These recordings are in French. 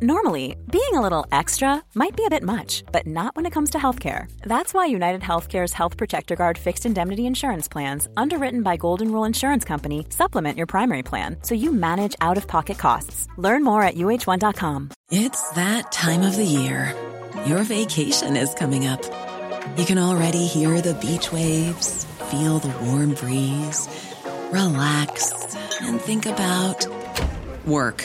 Normally, being a little extra might be a bit much, but not when it comes to healthcare. That's why United Healthcare's Health Protector Guard fixed indemnity insurance plans, underwritten by Golden Rule Insurance Company, supplement your primary plan so you manage out of pocket costs. Learn more at uh1.com. It's that time of the year. Your vacation is coming up. You can already hear the beach waves, feel the warm breeze, relax, and think about work.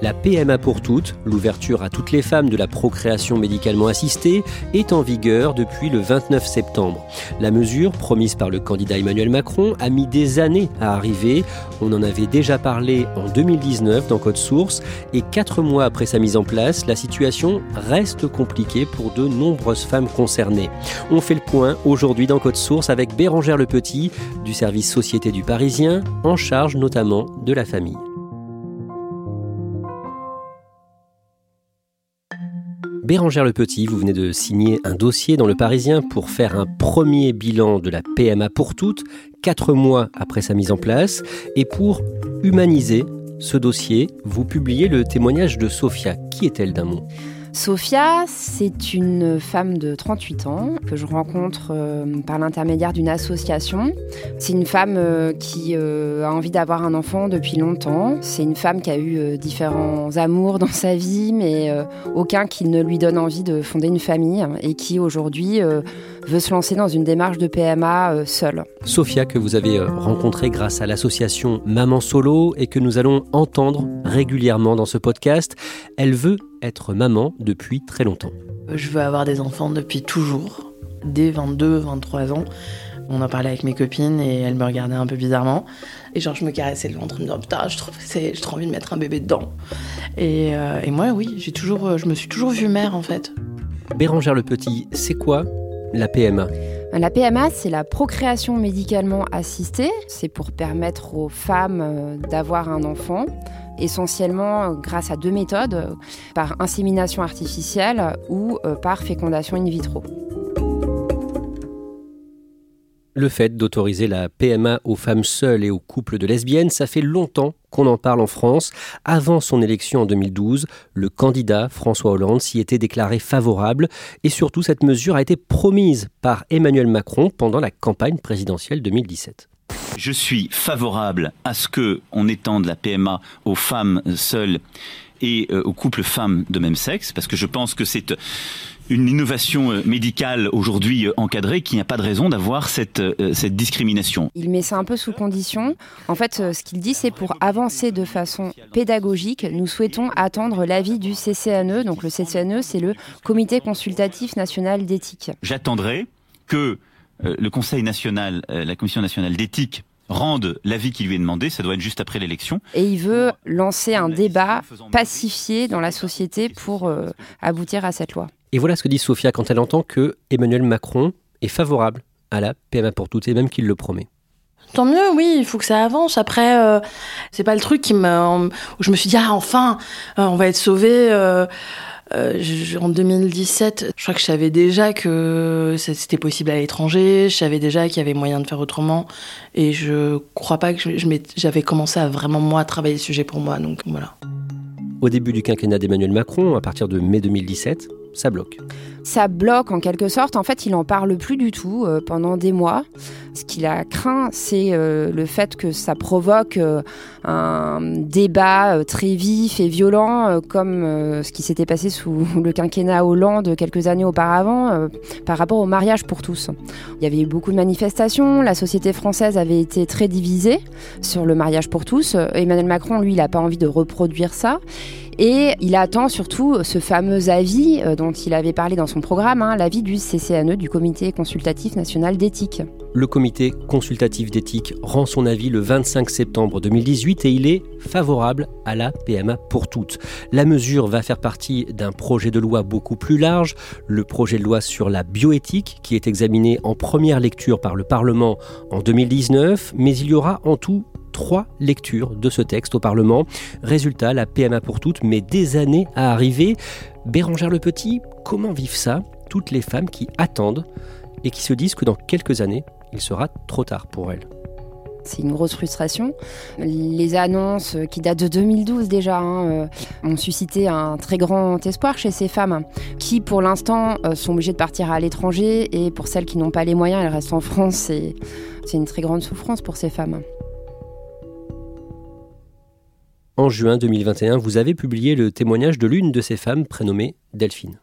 La PMA pour toutes, l'ouverture à toutes les femmes de la procréation médicalement assistée, est en vigueur depuis le 29 septembre. La mesure, promise par le candidat Emmanuel Macron, a mis des années à arriver. On en avait déjà parlé en 2019 dans Code Source, et quatre mois après sa mise en place, la situation reste compliquée pour de nombreuses femmes concernées. On fait le point aujourd'hui dans Code Source avec Bérangère Le Petit du service Société du Parisien, en charge notamment de la famille. Bérangère Le Petit, vous venez de signer un dossier dans Le Parisien pour faire un premier bilan de la PMA pour toutes, quatre mois après sa mise en place. Et pour humaniser ce dossier, vous publiez le témoignage de Sophia. Qui est-elle d'un mot? Sophia, c'est une femme de 38 ans que je rencontre euh, par l'intermédiaire d'une association. C'est une femme euh, qui euh, a envie d'avoir un enfant depuis longtemps. C'est une femme qui a eu différents amours dans sa vie, mais aucun qui ne lui donne envie de fonder une famille et qui aujourd'hui veut se lancer dans une démarche de PMA seule. Sophia, que vous avez rencontrée grâce à l'association Maman Solo et que nous allons entendre régulièrement dans ce podcast, elle veut être maman depuis très longtemps. Je veux avoir des enfants depuis toujours, dès 22, 23 ans. On en parlait avec mes copines et elles me regardaient un peu bizarrement. Et genre, je me caressais le ventre en me disant Putain, je trouve j'ai trop envie de mettre un bébé dedans. Et, euh, et moi, oui, j'ai toujours, je me suis toujours vue mère en fait. Bérangère Le Petit, c'est quoi la PMA la PMA, c'est la procréation médicalement assistée. C'est pour permettre aux femmes euh, d'avoir un enfant essentiellement euh, grâce à deux méthodes, euh, par insémination artificielle ou euh, par fécondation in vitro. Le fait d'autoriser la PMA aux femmes seules et aux couples de lesbiennes, ça fait longtemps qu'on en parle en France. Avant son élection en 2012, le candidat François Hollande s'y était déclaré favorable et surtout cette mesure a été promise par Emmanuel Macron pendant la campagne présidentielle 2017. Je suis favorable à ce que on étende la PMA aux femmes seules et euh, aux couples femmes de même sexe, parce que je pense que c'est une innovation euh, médicale aujourd'hui euh, encadrée qui n'a pas de raison d'avoir cette, cette discrimination. Il met ça un peu sous condition. En fait, ce qu'il dit, c'est pour avancer de façon pédagogique, nous souhaitons attendre l'avis du CCNE. Donc le CCNE, c'est le Comité consultatif national d'éthique. J'attendrai que le Conseil national, la Commission nationale d'éthique rende l'avis qui lui est demandé, ça doit être juste après l'élection. Et il veut lancer un débat pacifié dans la société pour euh, aboutir à cette loi. Et voilà ce que dit Sophia quand elle entend que Emmanuel Macron est favorable à la PMA pour toutes et même qu'il le promet. Tant mieux, oui, il faut que ça avance. Après, euh, c'est pas le truc qui me, où je me suis dit ah enfin, euh, on va être sauvé. Euh, en 2017, je crois que je savais déjà que c'était possible à l'étranger, je savais déjà qu'il y avait moyen de faire autrement, et je crois pas que j'avais commencé à vraiment moi travailler le sujet pour moi, donc voilà. Au début du quinquennat d'Emmanuel Macron, à partir de mai 2017, ça bloque. Ça bloque en quelque sorte. En fait, il n'en parle plus du tout euh, pendant des mois. Ce qu'il a craint, c'est euh, le fait que ça provoque euh, un débat très vif et violent, comme ce qui s'était passé sous le quinquennat Hollande quelques années auparavant, par rapport au mariage pour tous. Il y avait eu beaucoup de manifestations. La société française avait été très divisée sur le mariage pour tous. Emmanuel Macron, lui, il n'a pas envie de reproduire ça. Et il attend surtout ce fameux avis euh, dont il avait parlé dans son programme, hein, l'avis du CCNE, du Comité consultatif national d'éthique. Le comité consultatif d'éthique rend son avis le 25 septembre 2018 et il est favorable à la PMA pour toutes. La mesure va faire partie d'un projet de loi beaucoup plus large, le projet de loi sur la bioéthique qui est examiné en première lecture par le Parlement en 2019, mais il y aura en tout trois lectures de ce texte au Parlement. Résultat, la PMA pour toutes met des années à arriver. Bérangère Le Petit, comment vivent ça toutes les femmes qui attendent et qui se disent que dans quelques années, il sera trop tard pour elles? C'est une grosse frustration. Les annonces qui datent de 2012 déjà hein, euh, ont suscité un très grand espoir chez ces femmes qui, pour l'instant, euh, sont obligées de partir à l'étranger et pour celles qui n'ont pas les moyens, elles restent en France. C'est une très grande souffrance pour ces femmes. En juin 2021, vous avez publié le témoignage de l'une de ces femmes prénommée Delphine.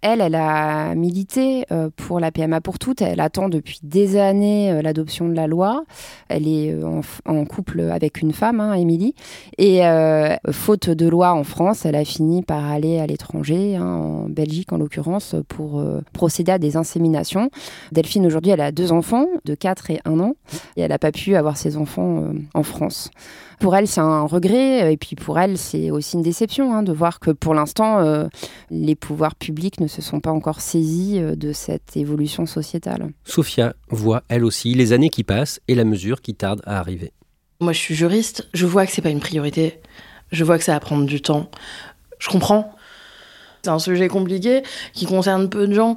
Elle, elle a milité euh, pour la PMA pour toutes. Elle attend depuis des années euh, l'adoption de la loi. Elle est euh, en, couple avec une femme, hein, Émilie. Et faute de loi en France, elle a fini par aller à l'étranger, hein, en Belgique en l'occurrence, pour procéder à des inséminations. Delphine, aujourd'hui, elle a deux enfants de 4 et 1 an. Et elle n'a pas pu avoir ses enfants en France pour elle, c'est un regret. Et puis pour elle, c'est aussi une déception hein, de voir que pour l'instant, euh, les pouvoirs publics ne se sont pas encore saisis euh, de cette évolution sociétale. Sophia voit elle aussi les années qui passent et la mesure qui tarde à arriver. Moi, je suis juriste. Je vois que c'est pas une priorité. Je vois que ça va prendre du temps. Je comprends. C'est un sujet compliqué qui concerne peu de gens.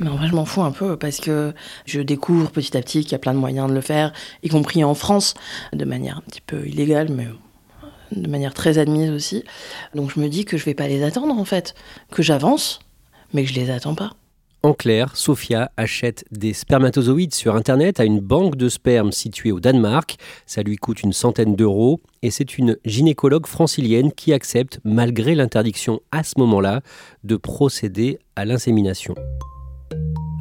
Mais en vrai, je m'en fous un peu parce que je découvre petit à petit qu'il y a plein de moyens de le faire, y compris en France, de manière un petit peu illégale, mais de manière très admise aussi. Donc je me dis que je vais pas les attendre en fait, que j'avance, mais que je les attends pas. En clair, Sophia achète des spermatozoïdes sur Internet à une banque de sperme située au Danemark. Ça lui coûte une centaine d'euros et c'est une gynécologue francilienne qui accepte, malgré l'interdiction à ce moment-là, de procéder à l'insémination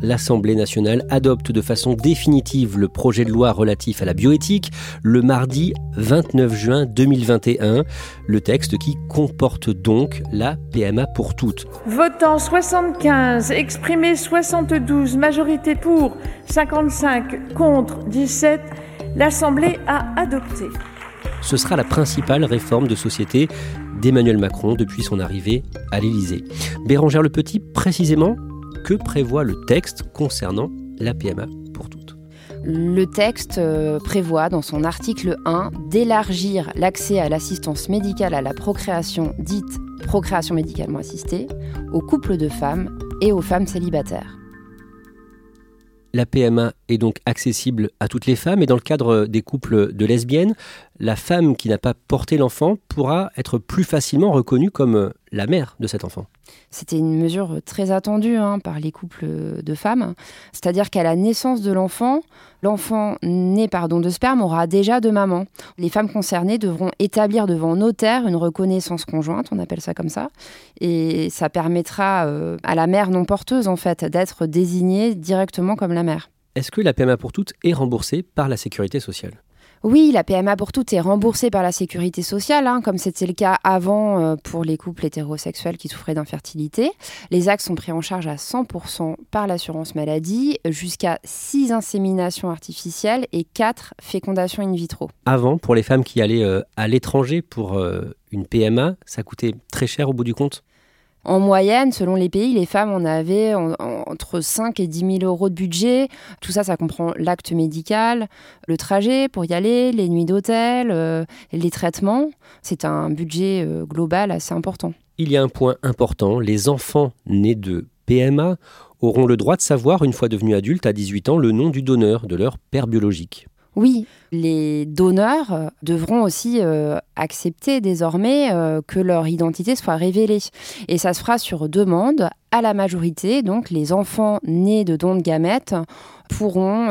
l'Assemblée nationale adopte de façon définitive le projet de loi relatif à la bioéthique le mardi 29 juin 2021, le texte qui comporte donc la PMA pour toutes. Votant 75, exprimé 72, majorité pour, 55 contre, 17, l'Assemblée a adopté. Ce sera la principale réforme de société d'Emmanuel Macron depuis son arrivée à l'Élysée. Bérangère Le Petit, précisément, que prévoit le texte concernant la PMA pour toutes le texte euh, prévoit dans son article 1 d'élargir l'accès à l'assistance médicale à la procréation dite procréation médicalement assistée aux couples de femmes et aux femmes célibataires. La PMA est donc accessible à toutes les femmes et dans le cadre des couples de lesbiennes, la femme qui n'a pas porté l'enfant pourra être plus facilement reconnue comme la mère de cet enfant. C'était une mesure très attendue hein, par les couples de femmes. C'est-à-dire qu'à la naissance de l'enfant, l'enfant né par don de sperme aura déjà deux mamans. Les femmes concernées devront établir devant notaire une reconnaissance conjointe, on appelle ça comme ça. Et ça permettra euh, à la mère non porteuse, en fait, d'être désignée directement comme la mère. Est-ce que la PMA pour toutes est remboursée par la sécurité sociale? Oui, la PMA pour toutes est remboursée par la sécurité sociale, hein, comme c'était le cas avant euh, pour les couples hétérosexuels qui souffraient d'infertilité. Les actes sont pris en charge à 100% par l'assurance maladie, jusqu'à 6 inséminations artificielles et 4 fécondations in vitro. Avant, pour les femmes qui allaient euh, à l'étranger pour euh, une PMA, ça coûtait très cher au bout du compte? En moyenne, selon les pays, les femmes en avaient entre 5 et 10 000 euros de budget. Tout ça, ça comprend l'acte médical, le trajet pour y aller, les nuits d'hôtel, euh, les traitements. C'est un budget euh, global assez important. Il y a un point important, les enfants nés de PMA auront le droit de savoir, une fois devenus adultes à 18 ans, le nom du donneur, de leur père biologique. Oui, les donneurs euh, devront aussi euh, accepter désormais euh, que leur identité soit révélée. Et ça se fera sur demande à la majorité. Donc les enfants nés de dons de gamètes pourront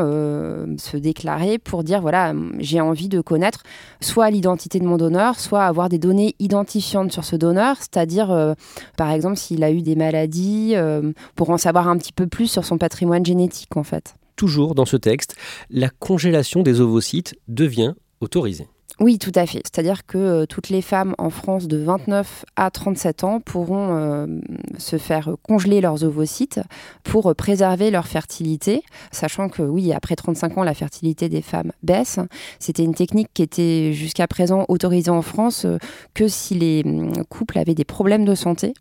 se déclarer pour dire voilà, j'ai envie de connaître soit l'identité de mon donneur, soit avoir des données identifiantes sur ce donneur, c'est-à-dire par exemple s'il a eu des maladies, pour en savoir un petit peu plus sur son patrimoine génétique en fait toujours dans ce texte, la congélation des ovocytes devient autorisée. Oui, tout à fait. C'est-à-dire que euh, toutes les femmes en France de 29 à 37 ans pourront euh, se faire congeler leurs ovocytes pour euh, préserver leur fertilité, sachant que oui, après 35 ans, la fertilité des femmes baisse. C'était une technique qui était jusqu'à présent autorisée en France que si les hum, couples avaient des problèmes de santé.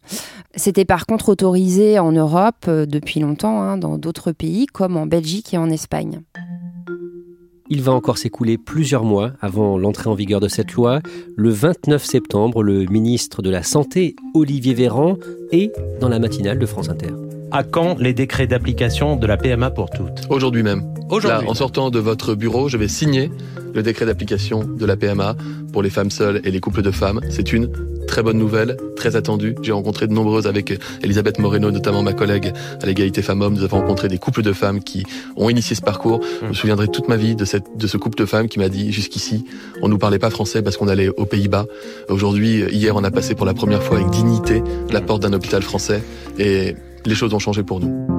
C'était par contre autorisé en Europe depuis longtemps, hein, dans d'autres pays comme en Belgique et en Espagne. Il va encore s'écouler plusieurs mois avant l'entrée en vigueur de cette loi. Le 29 septembre, le ministre de la Santé, Olivier Véran, est dans la matinale de France Inter. À quand les décrets d'application de la PMA pour toutes Aujourd'hui même. Aujourd'hui. Là, en sortant de votre bureau, je vais signer le décret d'application de la PMA pour les femmes seules et les couples de femmes. C'est une très bonne nouvelle, très attendue. J'ai rencontré de nombreuses avec Elisabeth Moreno, notamment ma collègue à l'égalité femmes-hommes. Nous avons rencontré des couples de femmes qui ont initié ce parcours. Je me souviendrai toute ma vie de, cette, de ce couple de femmes qui m'a dit jusqu'ici, on nous parlait pas français parce qu'on allait aux Pays-Bas. Aujourd'hui, hier, on a passé pour la première fois avec dignité la porte d'un hôpital français et les choses ont changé pour nous.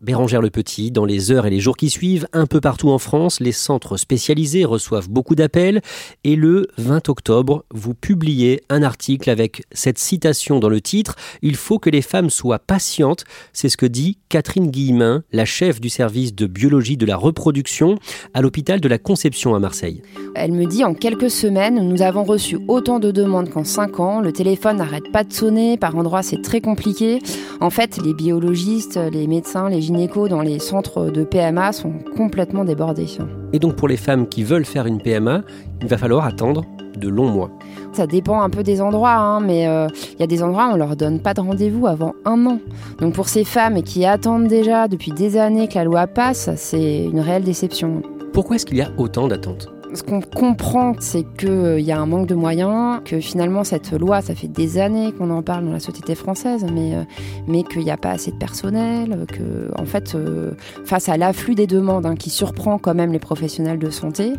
Bérangère Le Petit, dans les heures et les jours qui suivent, un peu partout en France, les centres spécialisés reçoivent beaucoup d'appels et le 20 octobre, vous publiez un article avec cette citation dans le titre Il faut que les femmes soient patientes. C'est ce que dit Catherine Guillemin, la chef du service de biologie de la reproduction à l'hôpital de la Conception à Marseille. Elle me dit en quelques semaines, nous avons reçu autant de demandes qu'en 5 ans. Le téléphone n'arrête pas de sonner, par endroits c'est très compliqué. En fait, les biologistes, les médecins, les dans les centres de PMA sont complètement débordés. Et donc pour les femmes qui veulent faire une PMA, il va falloir attendre de longs mois. Ça dépend un peu des endroits, hein, mais il euh, y a des endroits où on leur donne pas de rendez-vous avant un an. Donc pour ces femmes qui attendent déjà depuis des années que la loi passe, c'est une réelle déception. Pourquoi est-ce qu'il y a autant d'attentes? Ce qu'on comprend, c'est qu'il euh, y a un manque de moyens, que finalement cette loi, ça fait des années qu'on en parle dans la société française, mais, euh, mais qu'il n'y a pas assez de personnel, que en fait, euh, face à l'afflux des demandes hein, qui surprend quand même les professionnels de santé,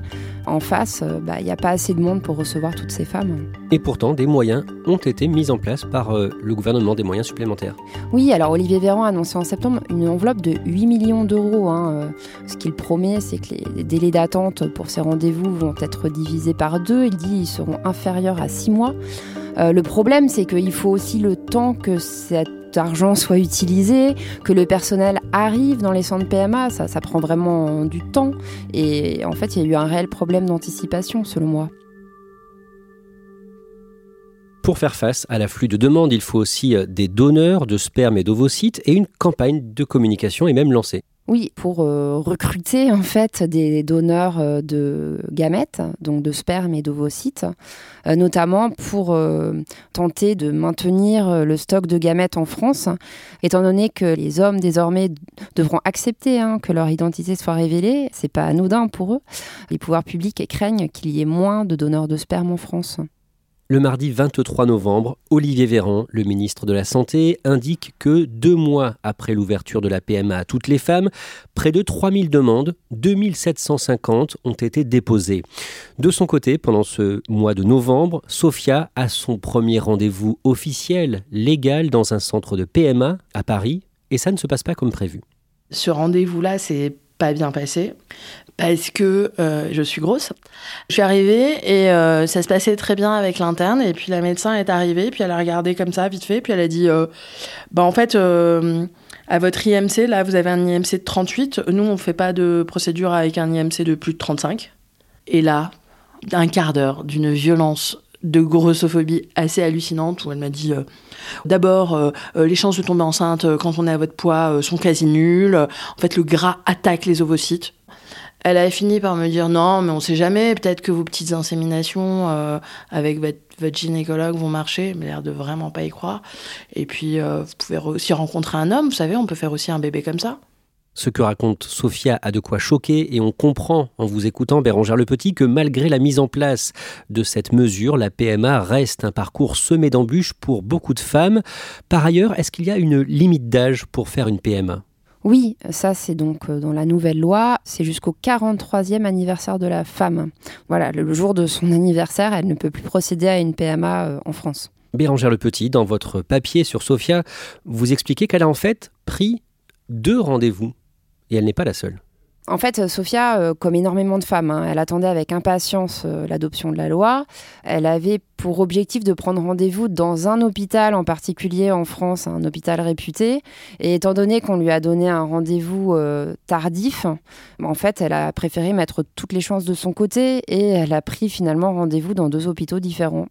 en face, bah, il n'y a pas assez de monde pour recevoir toutes ces femmes. Et pourtant, des moyens ont été mis en place par le gouvernement, des moyens supplémentaires. Oui, alors Olivier Véran a annoncé en septembre une enveloppe de 8 millions d'euros. Hein, ce qu'il promet, c'est que les délais d'attente pour ces rendez-vous vont être divisés par deux. Il dit qu'ils seront inférieurs à six mois. Euh, le problème, c'est qu'il faut aussi le temps que cet argent soit utilisé, que le personnel arrive dans les centres PMA. Ça, ça prend vraiment du temps. Et en fait, il y a eu un réel problème d'anticipation, selon moi. Pour faire face à l'afflux de demandes, il faut aussi euh, des donneurs de sperme et d'ovocytes et une campagne de communication est même lancée. Oui, pour euh, recruter en fait des donneurs euh, de gamètes, donc de sperme et d'ovocytes, notamment pour tenter de maintenir le stock de gamètes en France, étant donné que les hommes désormais devront accepter hein, que leur identité soit révélée, c'est pas anodin pour eux. Les pouvoirs publics craignent qu'il y ait moins de donneurs de sperme en France. Le mardi 23 novembre, Olivier Véran, le ministre de la Santé, indique que deux mois après l'ouverture de la PMA à toutes les femmes, près de 3000 demandes, 2750 ont été déposées. De son côté, pendant ce mois de novembre, Sophia a son premier rendez-vous officiel, légal, dans un centre de PMA à Paris, et ça ne se passe pas comme prévu. Ce rendez-vous-là, c'est pas bien passé parce que euh, je suis grosse. Je suis arrivée et euh, ça se passait très bien avec l'interne et puis la médecin est arrivée puis elle a regardé comme ça vite fait puis elle a dit euh, bah en fait à votre IMC là vous avez un IMC de 38 nous on fait pas de procédure avec un IMC de plus de 35 et là un quart d'heure d'une violence de grossophobie assez hallucinante où elle m'a dit euh, d'abord euh, euh, les chances de tomber enceinte quand on est à votre poids sont quasi nulles. En fait, le gras attaque les ovocytes. Elle a fini par me dire non, mais on sait jamais. Peut-être que vos petites inséminations avec votre, votre, gynécologue vont marcher. Mais l'air de vraiment pas y croire. Et puis vous pouvez aussi rencontrer un homme. Vous savez, on peut faire aussi un bébé comme ça. Ce que raconte Sophia a de quoi choquer et on comprend en vous écoutant Bérangère Le Petit que malgré la mise en place de cette mesure, la PMA reste un parcours semé d'embûches pour beaucoup de femmes. Par ailleurs, est-ce qu'il y a une limite d'âge pour faire une PMA oui, ça c'est donc euh, dans la nouvelle loi, c'est jusqu'au 43e anniversaire de la femme. Voilà, le jour de son anniversaire, elle ne peut plus procéder à une PMA euh, en France. Bérangère Le Petit, dans votre papier sur Sophia, vous expliquez qu'elle a en fait pris deux rendez-vous et elle n'est pas la seule. En fait, Sophia, euh, comme énormément de femmes, hein, elle attendait avec impatience euh, l'adoption de la loi. Elle avait pour objectif de prendre rendez-vous dans un hôpital en particulier en France, un hôpital réputé. Et étant donné qu'on lui a donné un rendez-vous euh, tardif, en fait, elle a préféré mettre toutes les chances de son côté et elle a pris finalement rendez-vous dans deux hôpitaux différents.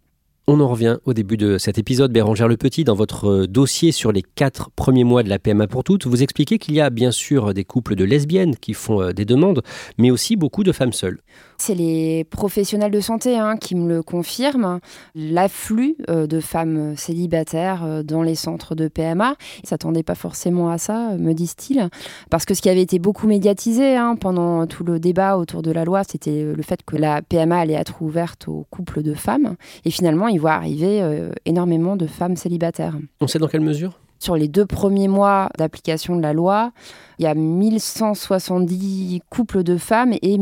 On en revient au début de cet épisode, Bérangère Le Petit, dans votre euh, dossier sur les quatre premiers mois de la PMA pour toutes, vous expliquez qu'il y a bien sûr des couples de lesbiennes qui font euh, des demandes, mais aussi beaucoup de femmes seules. C'est les professionnels de santé hein, qui me le confirment. L'afflux euh, de femmes célibataires dans les centres de PMA, ils ne s'attendaient pas forcément à ça, me disent-ils, parce que ce qui avait été beaucoup médiatisé hein, pendant tout le débat autour de la loi, c'était le fait que la PMA allait être ouverte aux couples de femmes. Et finalement, ils voit arriver euh, énormément de femmes célibataires. On sait dans quelle mesure? Sur les deux premiers mois d'application de la loi, il y a 1170 couples de femmes et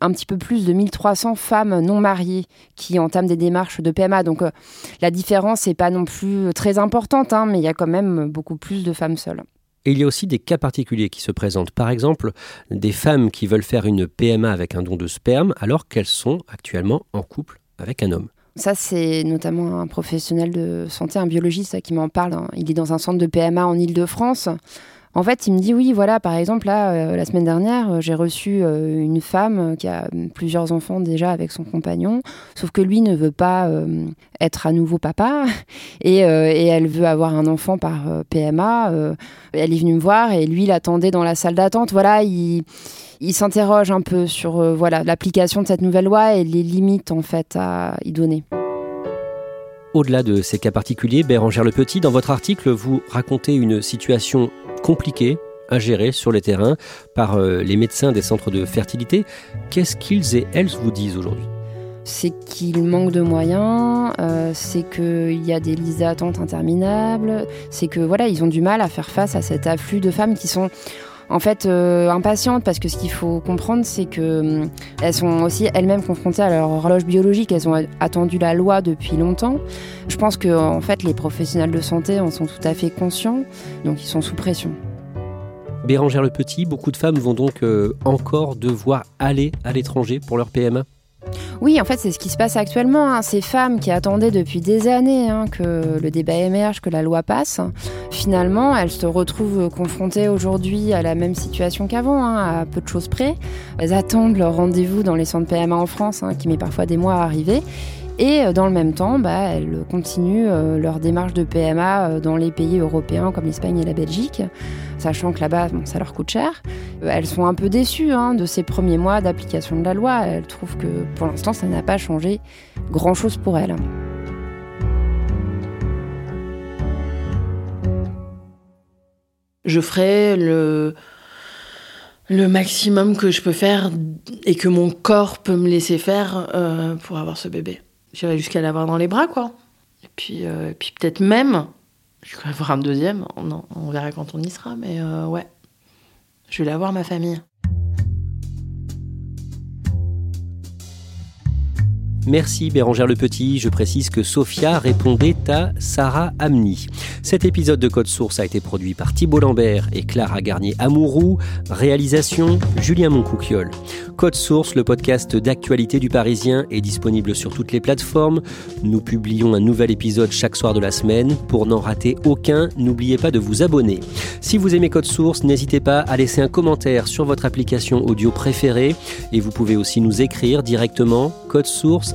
un petit peu plus de 1300 femmes non mariées qui entament des démarches de PMA. Donc euh, la différence n'est pas non plus très importante, hein, mais il y a quand même beaucoup plus de femmes seules. Et il y a aussi des cas particuliers qui se présentent. Par exemple, des femmes qui veulent faire une PMA avec un don de sperme alors qu'elles sont actuellement en couple avec un homme. Ça, c'est notamment un professionnel de santé, un biologiste qui m'en parle. Il est dans un centre de PMA en Ile-de-France. En fait, il me dit oui, voilà, par exemple, là, euh, la semaine dernière, euh, j'ai reçu euh, une femme qui a plusieurs enfants déjà avec son compagnon, sauf que lui ne veut pas être à nouveau papa et, elle veut avoir un enfant par PMA. elle est venue me voir et lui l'attendait dans la salle d'attente. Voilà, il s'interroge un peu sur voilà l'application de cette nouvelle loi et les limites en fait à y donner. Au-delà de ces cas particuliers, Bérangère Le Petit, dans votre article, vous racontez une situation compliquée à gérer sur le terrain par euh, les médecins des centres de fertilité. Qu'est-ce qu'ils et elles vous disent aujourd'hui? C'est qu'il manque de moyens, euh, c'est qu'il y a des listes d'attente interminables, c'est que voilà, ils ont du mal à faire face à cet afflux de femmes qui sont en fait euh, impatientes parce que ce qu'il faut comprendre c'est que hum, elles sont aussi elles-mêmes confrontées à leur horloge biologique, elles ont attendu la loi depuis longtemps. Je pense que en fait les professionnels de santé en sont tout à fait conscients, donc ils sont sous pression. Bérangère Le Petit, beaucoup de femmes vont donc euh, encore devoir aller à l'étranger pour leur PMA oui, en fait, c'est ce qui se passe actuellement. Hein. Ces femmes qui attendaient depuis des années hein, que le débat émerge, que la loi passe, finalement, elles se retrouvent confrontées aujourd'hui à la même situation qu'avant, hein, à peu de choses près. Elles attendent leur rendez-vous dans les centres PMA en France, qui met parfois des mois à arriver. Et euh, dans le même temps, bah, elles continuent euh, leur démarche de PMA euh, dans les pays européens comme l'Espagne et la Belgique, sachant que là-bas, ça leur coûte cher. Elles sont un peu déçues hein, de ces premiers mois d'application de la loi. Elles trouvent que pour l'instant, ça n'a pas changé grand-chose pour elles. Je ferai le maximum que je peux faire et que mon corps peut me laisser faire pour avoir ce bébé. J'irai jusqu'à l'avoir dans les bras, quoi. Et puis, euh, peut-être même, je vais avoir un deuxième, on, on verra quand on y sera, mais euh, ouais, je vais l'avoir, ma famille. Merci Bérangère Le Petit. Je précise que Sophia répondait à Sarah Amni. Cet épisode de Code Source a été produit par Thibault Lambert et Clara Garnier-Amouroux. Réalisation Julien Moncouquiole. Code Source, le podcast d'actualité du Parisien, est disponible sur toutes les plateformes. Nous publions un nouvel épisode chaque soir de la semaine. Pour n'en rater aucun, n'oubliez pas de vous abonner. Si vous aimez Code Source, n'hésitez pas à laisser un commentaire sur votre application audio préférée et vous pouvez aussi nous écrire directement code source